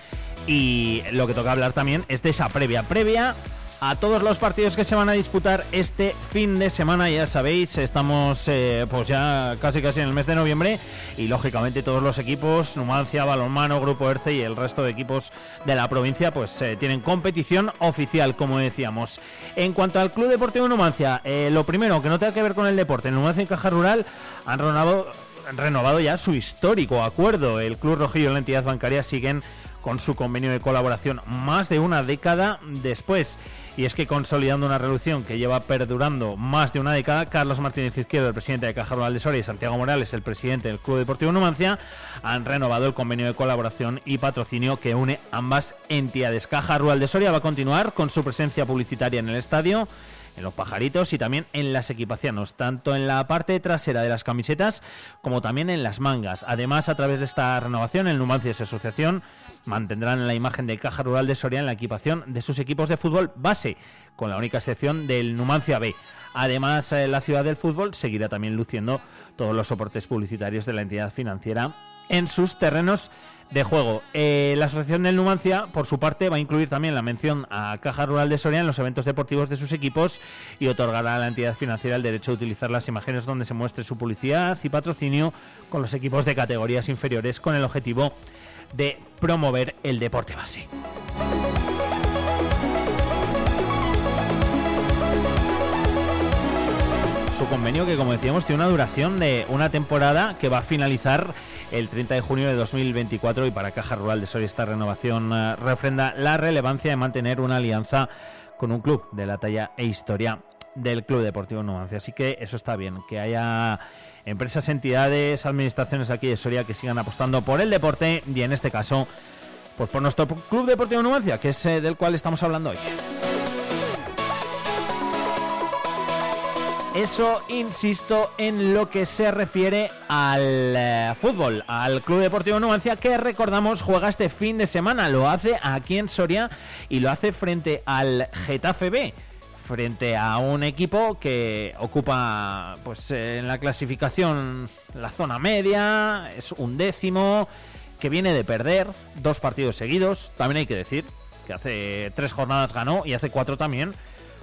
y lo que toca hablar también es de esa previa. Previa a todos los partidos que se van a disputar este fin de semana. Ya sabéis, estamos eh, pues ya casi casi en el mes de noviembre y lógicamente todos los equipos, Numancia, Balonmano, Grupo Erce y el resto de equipos de la provincia pues eh, tienen competición oficial, como decíamos. En cuanto al Club Deportivo Numancia, eh, lo primero que no tenga que ver con el deporte, Numancia y Caja Rural han renovado, han renovado ya su histórico acuerdo. El Club Rojillo y la entidad bancaria siguen con su convenio de colaboración más de una década después. Y es que consolidando una relación que lleva perdurando más de una década, Carlos Martínez Izquierdo, el presidente de Caja Rural de Soria, y Santiago Morales, el presidente del Club Deportivo Numancia, han renovado el convenio de colaboración y patrocinio que une ambas entidades. Caja Rural de Soria va a continuar con su presencia publicitaria en el estadio en los pajaritos y también en las equipaciones, tanto en la parte trasera de las camisetas como también en las mangas. Además, a través de esta renovación, el Numancia su asociación mantendrán la imagen de Caja Rural de Soria en la equipación de sus equipos de fútbol base, con la única excepción del Numancia B. Además, eh, la ciudad del fútbol seguirá también luciendo todos los soportes publicitarios de la entidad financiera en sus terrenos de juego. Eh, la Asociación del Numancia, por su parte, va a incluir también la mención a Caja Rural de Soria en los eventos deportivos de sus equipos y otorgará a la entidad financiera el derecho a utilizar las imágenes donde se muestre su publicidad y patrocinio con los equipos de categorías inferiores con el objetivo de promover el deporte base. su convenio que, como decíamos, tiene una duración de una temporada que va a finalizar el 30 de junio de 2024 y para Caja Rural de Soria esta renovación eh, refrenda la relevancia de mantener una alianza con un club de la talla e historia del Club Deportivo Numancia. Así que eso está bien, que haya empresas, entidades, administraciones aquí de Soria que sigan apostando por el deporte y en este caso, pues por nuestro Club Deportivo Numancia, que es eh, del cual estamos hablando hoy. Eso, insisto, en lo que se refiere al eh, fútbol, al Club Deportivo Numancia, que recordamos juega este fin de semana. Lo hace aquí en Soria y lo hace frente al Getafe B. Frente a un equipo que ocupa, pues, eh, en la clasificación la zona media, es un décimo, que viene de perder dos partidos seguidos. También hay que decir que hace tres jornadas ganó y hace cuatro también.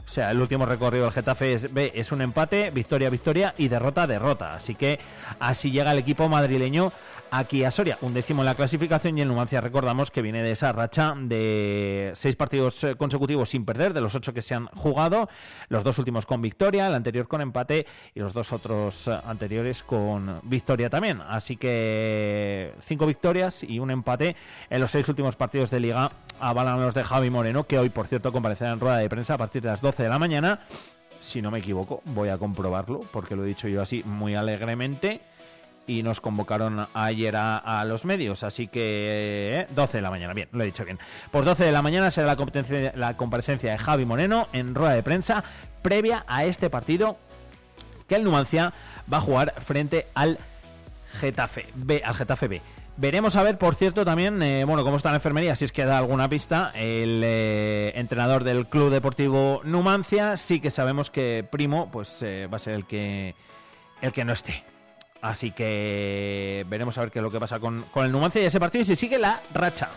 O sea, el último recorrido del Getafe es, B es un empate, victoria, victoria y derrota, derrota. Así que así llega el equipo madrileño aquí a Soria. Un décimo en la clasificación y el Numancia recordamos que viene de esa racha de seis partidos eh, consecutivos sin perder, de los ocho que se han jugado, los dos últimos con victoria, el anterior con empate y los dos otros eh, anteriores con victoria también. Así que cinco victorias y un empate en los seis últimos partidos de liga avalan los de Javi Moreno, que hoy por cierto comparecerá en rueda de prensa a partir de las 12 de la mañana. Si no me equivoco, voy a comprobarlo, porque lo he dicho yo así muy alegremente y nos convocaron ayer a, los medios, así que eh, 12 de la mañana, bien, lo he dicho bien. Pues 12 de la mañana será la, competencia- la comparecencia de Javi Moreno en rueda de prensa previa a este partido que el Numancia va a jugar frente al Getafe B, al Getafe B. Veremos a ver, por cierto, también, eh, bueno, cómo está la enfermería, si es que da alguna pista, el eh, entrenador del Club Deportivo Numancia, sí que sabemos que Primo, pues eh, va a ser el que, el que no esté. Así que veremos a ver qué es lo que pasa con, con el Numancia y ese partido y si sigue la racha.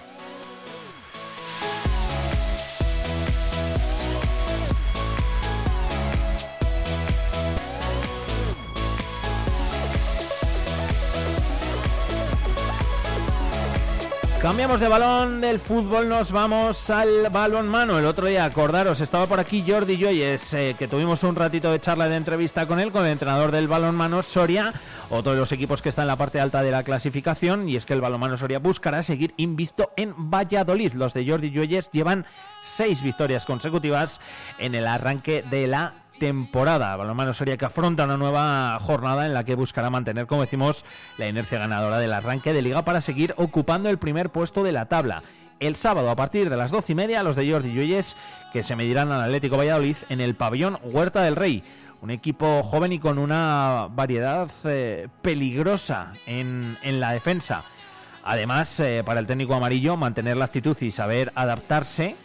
Cambiamos de balón del fútbol, nos vamos al balón mano. El otro día, acordaros, estaba por aquí Jordi Joyes, eh, que tuvimos un ratito de charla de entrevista con él, con el entrenador del balón mano Soria, otro de los equipos que está en la parte alta de la clasificación, y es que el balón mano Soria buscará seguir invicto en Valladolid. Los de Jordi Joyes llevan seis victorias consecutivas en el arranque de la temporada. Balonmano Soria que afronta una nueva jornada en la que buscará mantener, como decimos, la inercia ganadora del arranque de liga para seguir ocupando el primer puesto de la tabla. El sábado a partir de las doce y media los de Jordi Lluelles que se medirán al Atlético Valladolid en el pabellón Huerta del Rey. Un equipo joven y con una variedad eh, peligrosa en, en la defensa. Además, eh, para el técnico amarillo, mantener la actitud y saber adaptarse,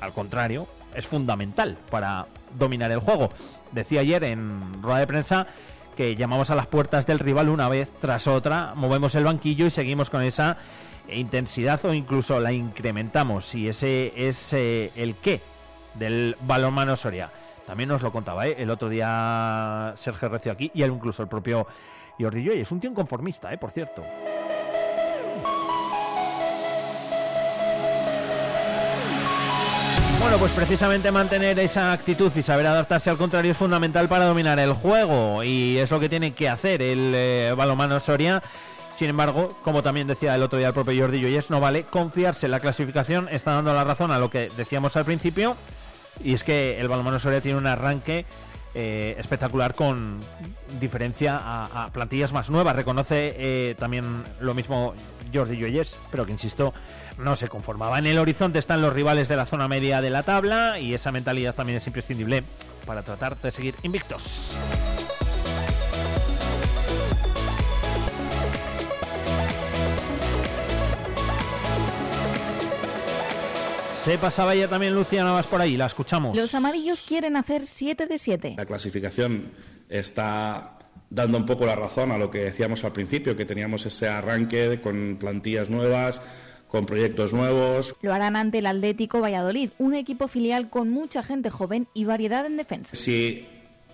al contrario, es fundamental para dominar el juego. Decía ayer en rueda de prensa que llamamos a las puertas del rival una vez tras otra, movemos el banquillo y seguimos con esa intensidad o incluso la incrementamos. Y ese es eh, el qué del balonmano Soria. También nos lo contaba ¿eh? el otro día Sergio Recio aquí y incluso el propio Jordi Joy. Es un tío inconformista, ¿eh? por cierto. Bueno, pues precisamente mantener esa actitud y saber adaptarse al contrario es fundamental para dominar el juego y es lo que tiene que hacer el eh, balomano Soria. Sin embargo, como también decía el otro día el propio Jordi Joyes, no vale confiarse en la clasificación, está dando la razón a lo que decíamos al principio y es que el balomano Soria tiene un arranque eh, espectacular con diferencia a, a plantillas más nuevas. Reconoce eh, también lo mismo Jordi Lloyes, pero que insisto, no se conformaba. En el horizonte están los rivales de la zona media de la tabla y esa mentalidad también es imprescindible para tratar de seguir invictos. Se pasaba ya también Lucia Navas por ahí, la escuchamos. Los amarillos quieren hacer 7 de 7. La clasificación está dando un poco la razón a lo que decíamos al principio, que teníamos ese arranque con plantillas nuevas, con proyectos nuevos. Lo harán ante el Atlético Valladolid, un equipo filial con mucha gente joven y variedad en defensa. Si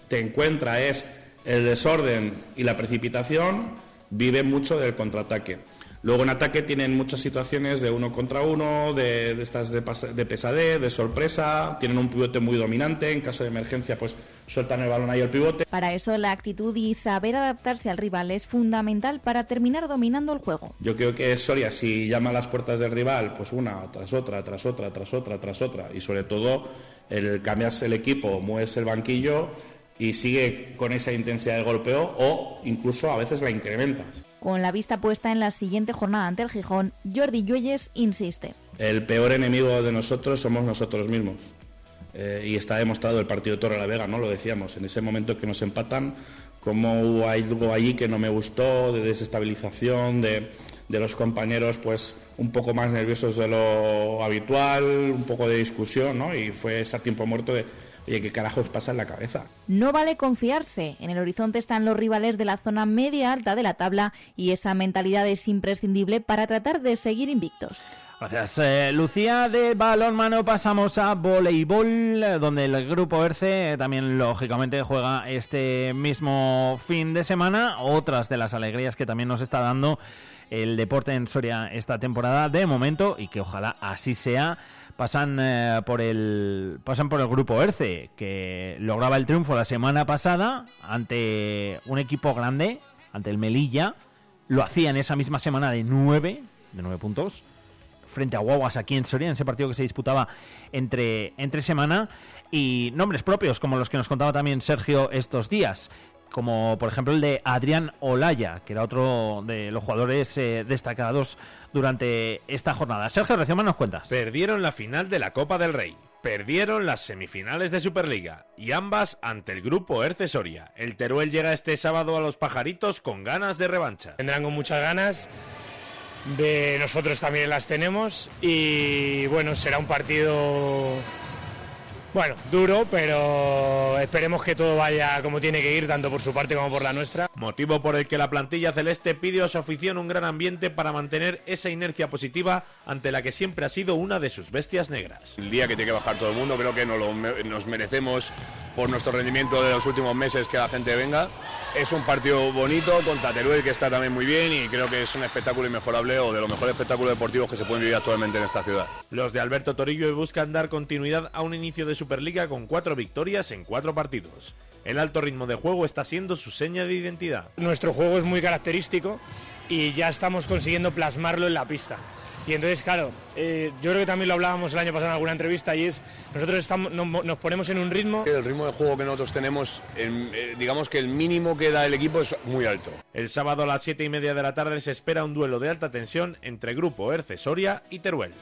te encuentra es el desorden y la precipitación, vive mucho del contraataque. Luego en ataque tienen muchas situaciones de uno contra uno, de, de estas de, pesadez, de sorpresa, tienen un pivote muy dominante, en caso de emergencia pues sueltan el balón ahí al pivote. Para eso la actitud y saber adaptarse al rival es fundamental para terminar dominando el juego. Yo creo que Soria, si llama a las puertas del rival, pues una tras otra, tras otra, tras otra, tras otra, y sobre todo el cambias el equipo, mueves el banquillo y sigue con esa intensidad de golpeo o incluso a veces la incrementas. Con la vista puesta en la siguiente jornada ante el Gijón, Jordi Lluelles insiste. El peor enemigo de nosotros somos nosotros mismos. Eh, y está demostrado el partido de Torre la Vega, ¿no? Lo decíamos, en ese momento que nos empatan, como hubo algo allí que no me gustó, de desestabilización, de, de los compañeros pues un poco más nerviosos de lo habitual, un poco de discusión, ¿no? Y fue ese tiempo muerto de, oye, ¿qué carajos pasa en la cabeza? No vale confiarse. En el horizonte están los rivales de la zona media alta de la tabla y esa mentalidad es imprescindible para tratar de seguir invictos. Gracias, eh, Lucía. De balonmano pasamos a voleibol, eh, donde el grupo ERCE eh, también lógicamente juega este mismo fin de semana. Otras de las alegrías que también nos está dando el deporte en Soria esta temporada de momento y que ojalá así sea. Pasan eh, por el pasan por el grupo ERCE que lograba el triunfo la semana pasada ante un equipo grande, ante el Melilla. Lo hacía en esa misma semana de nueve, de nueve puntos frente a Guaguas aquí en Soria, en ese partido que se disputaba entre, entre semana, y nombres propios, como los que nos contaba también Sergio estos días, como por ejemplo el de Adrián Olaya, que era otro de los jugadores eh, destacados durante esta jornada. Sergio Recioma nos cuentas. Perdieron la final de la Copa del Rey. Perdieron las semifinales de Superliga y ambas ante el grupo Erce Soria. El Teruel llega este sábado a los pajaritos con ganas de revancha. Vendrán con muchas ganas, de nosotros también las tenemos y bueno, será un partido bueno, duro, pero esperemos que todo vaya como tiene que ir, tanto por su parte como por la nuestra. Motivo por el que la plantilla celeste pide a su afición un gran ambiente para mantener esa inercia positiva ante la que siempre ha sido una de sus bestias negras. El día que tiene que bajar todo el mundo, creo que nos, lo nos merecemos por nuestro rendimiento de los últimos meses que la gente venga. Es un partido bonito contra Teruel que está también muy bien y creo que es un espectáculo inmejorable o de los mejores espectáculos deportivos que se pueden vivir actualmente en esta ciudad. Los de Alberto Torillo buscan dar continuidad a un inicio de Superliga con cuatro victorias en cuatro partidos. El alto ritmo de juego está siendo su seña de identidad. Nuestro juego es muy característico y ya estamos consiguiendo plasmarlo en la pista. Y entonces, claro, eh, yo creo que también lo hablábamos el año pasado en alguna entrevista y es, nosotros estamos, nos, nos ponemos en un ritmo El ritmo de juego que nosotros tenemos, el- eh, digamos que el mínimo que da el equipo es muy alto. El sábado a las 7 y media de la tarde se espera un duelo de alta tensión entre Grupo Erce Soria y Teruel.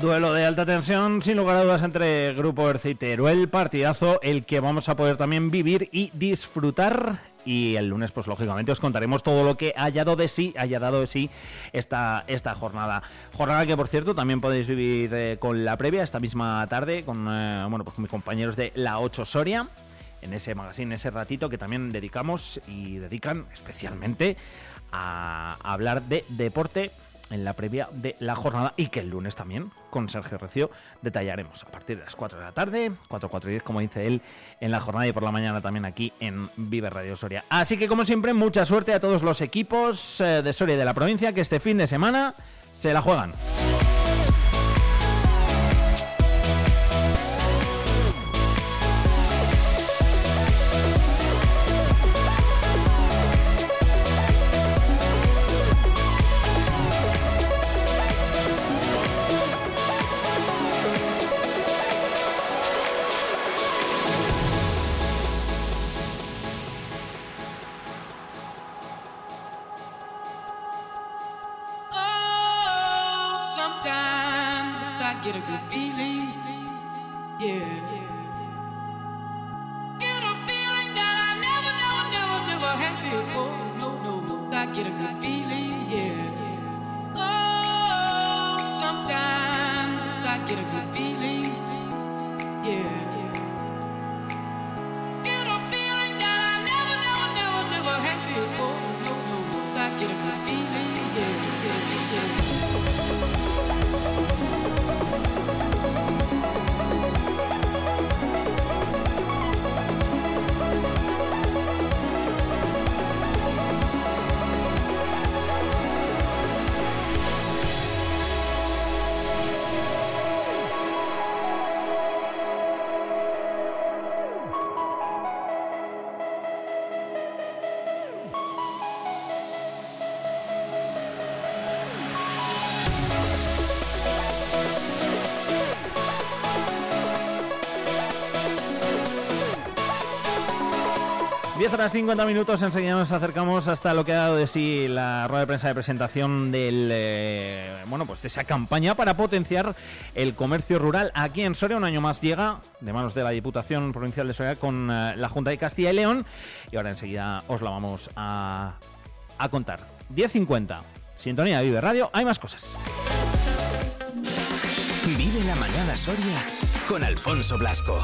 Duelo de alta tensión, sin lugar a dudas, entre Grupo Erce y Teruel. Partidazo, el que vamos a poder también vivir y disfrutar. Y el lunes, pues lógicamente, os contaremos todo lo que haya dado de sí, haya dado de sí esta, esta jornada. Jornada que, por cierto, también podéis vivir eh, con la previa esta misma tarde con, eh, bueno, pues con mis compañeros de La 8 Soria. En ese magazine, ese ratito que también dedicamos y dedican especialmente a hablar de deporte en la previa de la jornada y que el lunes también con Sergio Recio detallaremos a partir de las 4 de la tarde, 4, 4 y 10 como dice él en la jornada y por la mañana también aquí en Vive Radio Soria. Así que como siempre mucha suerte a todos los equipos eh, de Soria y de la provincia que este fin de semana se la juegan. Horas 50 minutos, enseguida nos acercamos hasta lo que ha dado de sí la rueda de prensa de presentación del, eh, bueno, pues de esa campaña para potenciar el comercio rural aquí en Soria. Un año más llega de manos de la Diputación Provincial de Soria con eh, la Junta de Castilla y León y ahora enseguida os la vamos a, a contar. 10.50, sintonía de Vive Radio, hay más cosas. Vive la mañana Soria con Alfonso Blasco.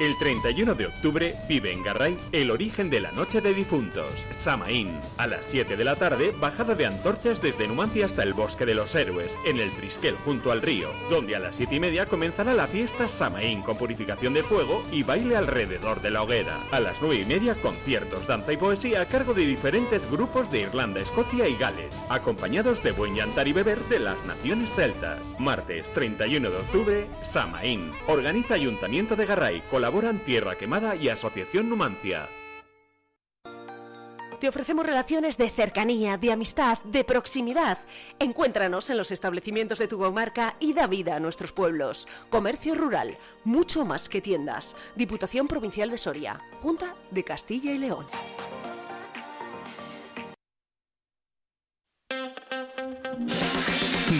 El 31 de octubre vive en Garray el origen de la Noche de Difuntos, Samaín. A las 7 de la tarde, bajada de antorchas desde Numancia hasta el Bosque de los Héroes, en el Trisquel junto al río, donde a las 7 y media comenzará la fiesta Samaín con purificación de fuego y baile alrededor de la hoguera. A las 9 y media, conciertos, danza y poesía a cargo de diferentes grupos de Irlanda, Escocia y Gales, acompañados de buen llantar y beber de las naciones celtas. Martes 31 de octubre, Samaín. Organiza Ayuntamiento de Garray, colaboran Tierra Quemada y Asociación Numancia. Te ofrecemos relaciones de cercanía, de amistad, de proximidad. Encuéntranos en los establecimientos de tu comarca y da vida a nuestros pueblos. Comercio rural, mucho más que tiendas. Diputación Provincial de Soria, Junta de Castilla y León.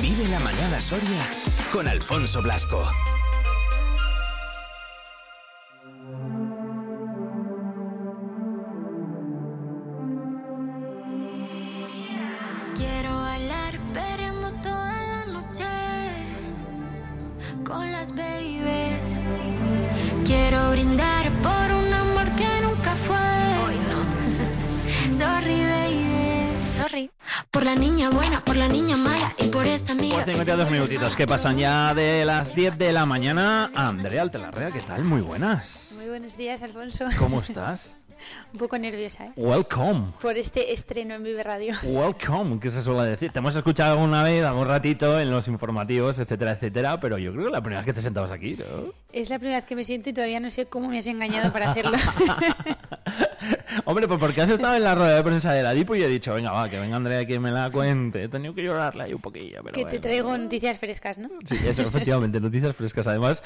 Vive la mañana Soria con Alfonso Blasco. Por la niña buena, por la niña mala y por esa amiga. Por que 52 minutitos que pasan ya de las 10 de la mañana. Andrea Altelarrea, ¿qué tal? Muy buenas. Muy buenos días, Alfonso. ¿Cómo estás? <laughs> Un poco nerviosa, ¿eh? Welcome. Por este estreno en Vive Radio. <laughs> Welcome, ¿qué se suele decir? Te hemos escuchado alguna vez, algún ratito en los informativos, etcétera, etcétera, pero yo creo que la primera vez que te sentabas aquí, ¿no? Es la primera vez que me siento y todavía no sé cómo me has engañado para hacerlo. <laughs> Hombre, pues porque has estado en la rueda de prensa de la DIPO y he dicho, venga, va, que venga Andrea que me la cuente. He tenido que llorarla ahí un poquillo, pero que te traigo noticias frescas, ¿no? Sí, eso, efectivamente, noticias frescas, además,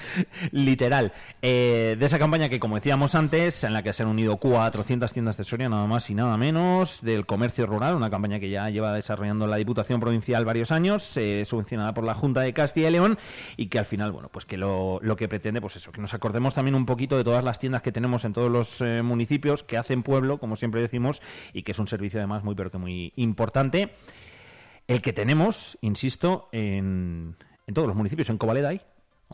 literal. Eh, de esa campaña que, como decíamos antes, en la que se han unido 400 tiendas de Soria, nada más y nada menos, del comercio rural, una campaña que ya lleva desarrollando la Diputación Provincial varios años, eh, subvencionada por la Junta de Castilla y León, y que al final, bueno, pues que lo, que pretende, pues eso, que nos acordemos también un poquito de todas las tiendas que tenemos en todos los eh, municipios, que hacen pueblo, como siempre decimos, y que es un servicio además muy, pero que muy importante. El que tenemos, insisto, en, en todos los municipios, en Covaleda.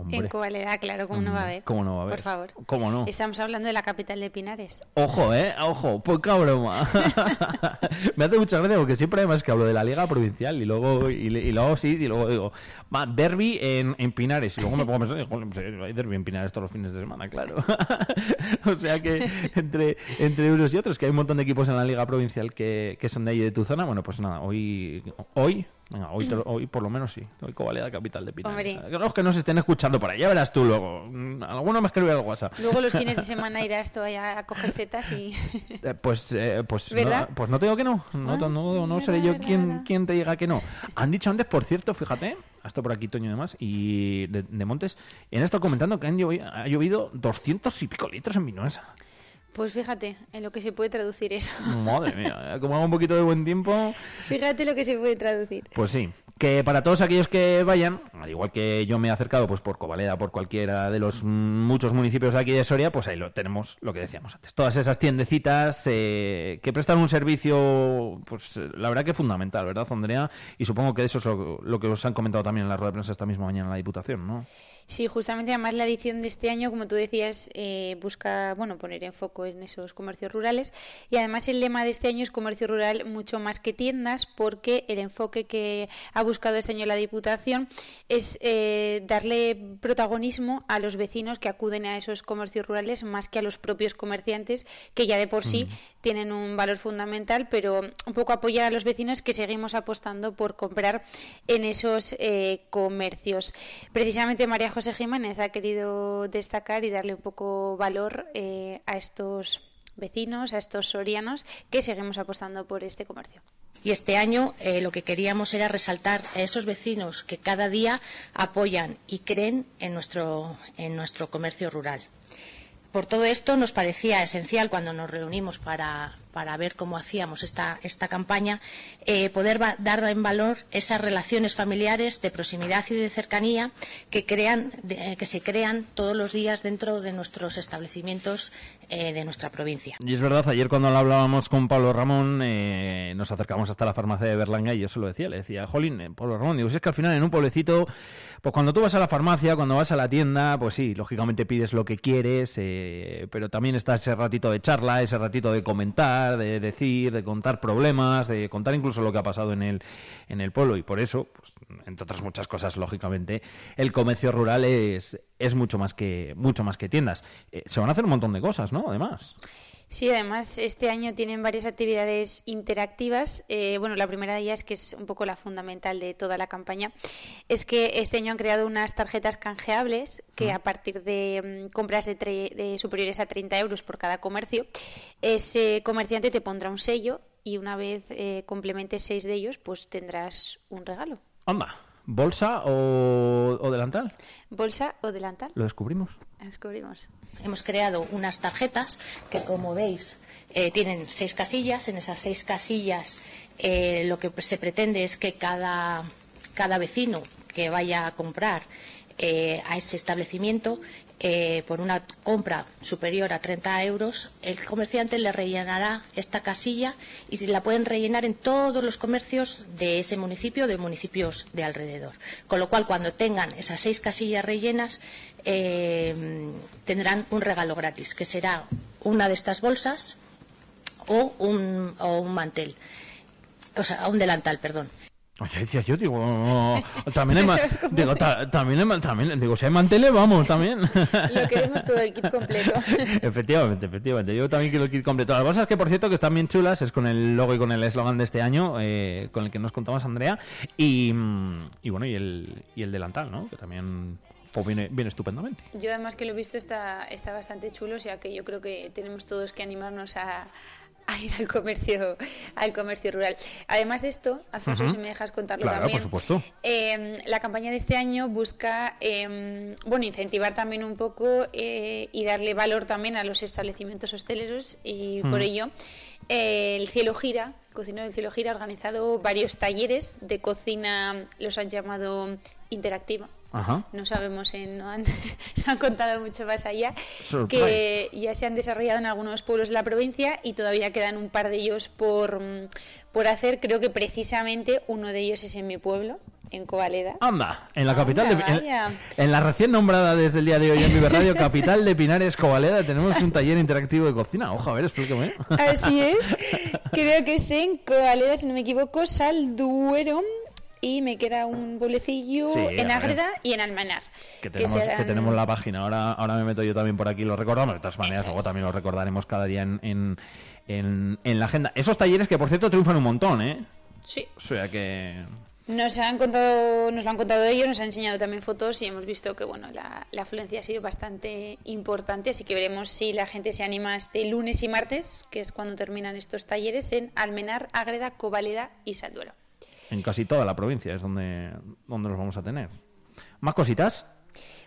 Hombre. En Covaleda, claro, ¿cómo no va a haber? ¿Cómo no va a haber? Por favor. ¿Cómo no? Estamos hablando de la capital de Pinares. Ojo, eh, ojo, poca broma. <laughs> Me hace mucha gracia porque siempre además que hablo de la liga provincial y luego y, y luego sí, y luego digo, va, derby en, en Pinares y luego me pongo a pensar, "Joder, pues, hay derby en Pinares todos los fines de semana, claro. <laughs> o sea que entre, entre unos y otros, que hay un montón de equipos en la liga provincial que, que son de ahí de tu zona, bueno, pues nada, hoy, hoy Venga, hoy, te lo- hoy por lo menos sí. Hoy Covaleda, capital de. Hombre. Los que nos estén escuchando por ahí, ya verás tú luego. Mm, Alguno me escribe al WhatsApp. Luego los fines de <laughs> semana irás tú allá a coger setas y... <laughs> Eh, Pues, eh, pues, no, ¿Verdad? pues no te digo que no. No, no, no, no seré yo quien, quien te diga que no. Han dicho antes, por cierto, fíjate, hasta por aquí Toño y demás, y de, de Montes, y han estado comentando que han llovi- ha llovido 200 y pico litros en Vinuesa. Pues fíjate en lo que se puede traducir eso. <laughs> Madre mía, como haga un poquito de buen tiempo, Fíjate lo que se puede traducir. pues sí. Que para todos aquellos que vayan, igual que yo me he acercado pues por Covaleda, por cualquiera de los mm, muchos municipios de aquí de Soria, pues ahí lo tenemos, lo que decíamos antes. Todas esas tiendecitas eh, que prestan un servicio, pues eh, la verdad que fundamental, ¿verdad, Andrea? Y supongo que eso es lo, lo que os han comentado también en la rueda de prensa esta misma mañana en la Diputación, ¿no? Sí, justamente además la edición de este año, como tú decías, eh, busca bueno poner en foco en esos comercios rurales. Y además el lema de este año es comercio rural mucho más que tiendas porque el enfoque que ha buscado este año la Diputación es eh, darle protagonismo a los vecinos que acuden a esos comercios rurales más que a los propios comerciantes que ya de por sí tienen un valor fundamental, pero un poco apoyar a los vecinos que seguimos apostando por comprar en esos eh, comercios. Precisamente María José Jiménez ha querido destacar y darle un poco valor eh, a estos vecinos, a estos sorianos que seguimos apostando por este comercio. Y este año eh, lo que queríamos era resaltar a esos vecinos que cada día apoyan y creen en nuestro, en nuestro comercio rural. Por todo esto nos parecía esencial cuando nos reunimos para, para ver cómo hacíamos esta, esta campaña, eh, poder dar en valor esas relaciones familiares de proximidad y de cercanía que, crean, de- que se crean todos los días dentro de nuestros establecimientos eh, de nuestra provincia. Y es verdad, ayer cuando hablábamos con Pablo Ramón, eh, nos acercamos hasta la farmacia de Berlanga y yo se lo decía, le decía, Jolín, eh, Pablo Ramón, digo, si es que al final en un pueblecito, pues cuando tú vas a la farmacia, cuando vas a la tienda, pues sí, lógicamente pides lo que quieres, eh, pero también está ese ratito de charla, ese ratito de comentar, de decir, de contar problemas, de contar incluso lo que ha pasado en el, en el pueblo y por eso, pues, entre otras muchas cosas, lógicamente, el comercio rural es, es mucho más que mucho más que tiendas. Eh, se van a hacer un montón de cosas, ¿no? Además. Sí, además este año tienen varias actividades interactivas. Eh, bueno, la primera de ellas, que es un poco la fundamental de toda la campaña, es que este año han creado unas tarjetas canjeables que a partir de mm, compras de, tre- de superiores a 30 euros por cada comercio, ese comerciante te pondrá un sello y una vez eh, complementes seis de ellos, pues tendrás un regalo. Anda, ¿bolsa o delantal? Bolsa o delantal. Lo descubrimos. Descubrimos. Hemos creado unas tarjetas que, como veis, eh, tienen seis casillas. En esas seis casillas eh, lo que se pretende es que cada, cada vecino que vaya a comprar eh, a ese establecimiento, eh, por una compra superior a 30 euros, el comerciante le rellenará esta casilla y la pueden rellenar en todos los comercios de ese municipio, de municipios de alrededor. Con lo cual, cuando tengan esas seis casillas rellenas, eh, tendrán un regalo gratis, que será una de estas bolsas o un, o un mantel. O sea, un delantal, perdón. Oye, decía yo, digo, <laughs> también hay, digo, ta- también hay también, digo, si hay manteles, vamos, también. <laughs> Lo queremos todo el kit completo. <laughs> efectivamente, efectivamente. Yo también quiero el kit completo. Las bolsas que, por cierto, que están bien chulas, es con el logo y con el eslogan de este año, eh, con el que nos contamos Andrea. Y, mm, y bueno, y el, y el delantal, ¿no? Que también pues, viene, viene estupendamente. Yo además que lo he visto está, está bastante chulo, o sea que yo creo que tenemos todos que animarnos a, a ir al comercio, al comercio rural. Además de esto, Alfonso, si me dejas contarlo Claro, también. por supuesto. eh, la campaña de este año busca eh, bueno incentivar también un poco eh, y darle valor también a los establecimientos hosteleros y por Mm. ello eh, el Cielo Gira, Cocinero del Cielo Gira, ha organizado varios talleres de cocina, los han llamado interactiva. Ajá. No sabemos, eh, no, han, <laughs> no han contado mucho más allá, Surprise. que ya se han desarrollado en algunos pueblos de la provincia y todavía quedan un par de ellos por, mm, por hacer. Creo que precisamente uno de ellos es en mi pueblo, en Covaleda. Anda, en la capital de, en, en la recién nombrada desde el día de hoy en Vive Radio, capital de Pinares, Covaleda, tenemos un taller interactivo de cocina. Ojo, a ver, explíqueme. Así es. Creo que es en Covaleda, si no me equivoco, Salduero. Y me queda un pueblecillo Sí, en. Ágreda y en Almanar. Que tenemos, que serán- tenemos la página. Ahora, ahora me meto yo también por aquí, lo recordamos. De todas maneras, luego también lo recordaremos cada día en, en, en- en la agenda. Esos talleres que, por cierto, triunfan un montón, ¿eh? Sí. O sea que... Nos han contado, nos lo han contado ellos, nos han enseñado también fotos y hemos visto que bueno la, la afluencia ha sido bastante importante, así que veremos si la gente se anima este lunes y martes, que es cuando terminan estos talleres en Almenar, Ágreda, Covaleda y Salduero. En casi toda la provincia es donde, donde los vamos a tener. ¿Más cositas?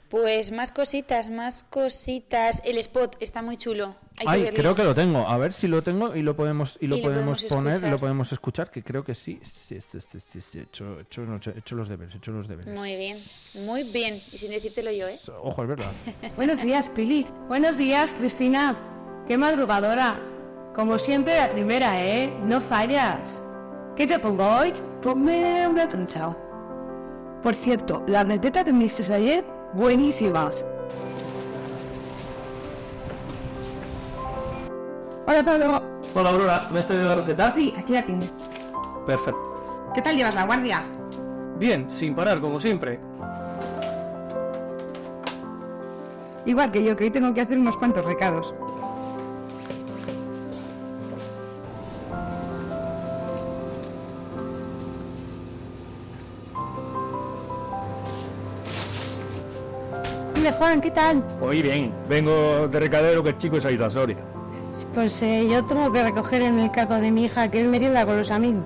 Pues más cositas, más cositas. El spot está muy chulo. Hay Ay, que verlo. creo que lo tengo. A ver si lo tengo y lo podemos y lo Y lo podemos podemos poner y escuchar. lo podemos escuchar, que creo que sí. Sí, sí, sí, sí, sí, He hecho, he hecho, hecho los deberes, he hecho los deberes. Muy bien, muy bien. Y sin decírtelo yo, ¿eh? Ojo, es verdad. <laughs> Buenos días, Pili. Buenos días, Cristina. Qué madrugadora. Como siempre, la primera, ¿eh? No fallas. ¿Qué te pongo hoy? Ponme una tronchao. Por cierto, las recetas que me hiciste ayer, buenísimas. Hola, Pablo. Hola, Aurora. ¿Me has traído la receta? Sí, aquí la tienes. Perfecto. ¿Qué tal llevas la guardia? Bien, sin parar, como siempre. Igual que yo, que hoy tengo que hacer unos cuantos recados. Dile, Juan, ¿qué tal? Muy bien. Vengo de recadero que el chico se ha ido a Soria. Pues eh, yo tengo que recoger en el cargo de mi hija que es merienda con los amigos.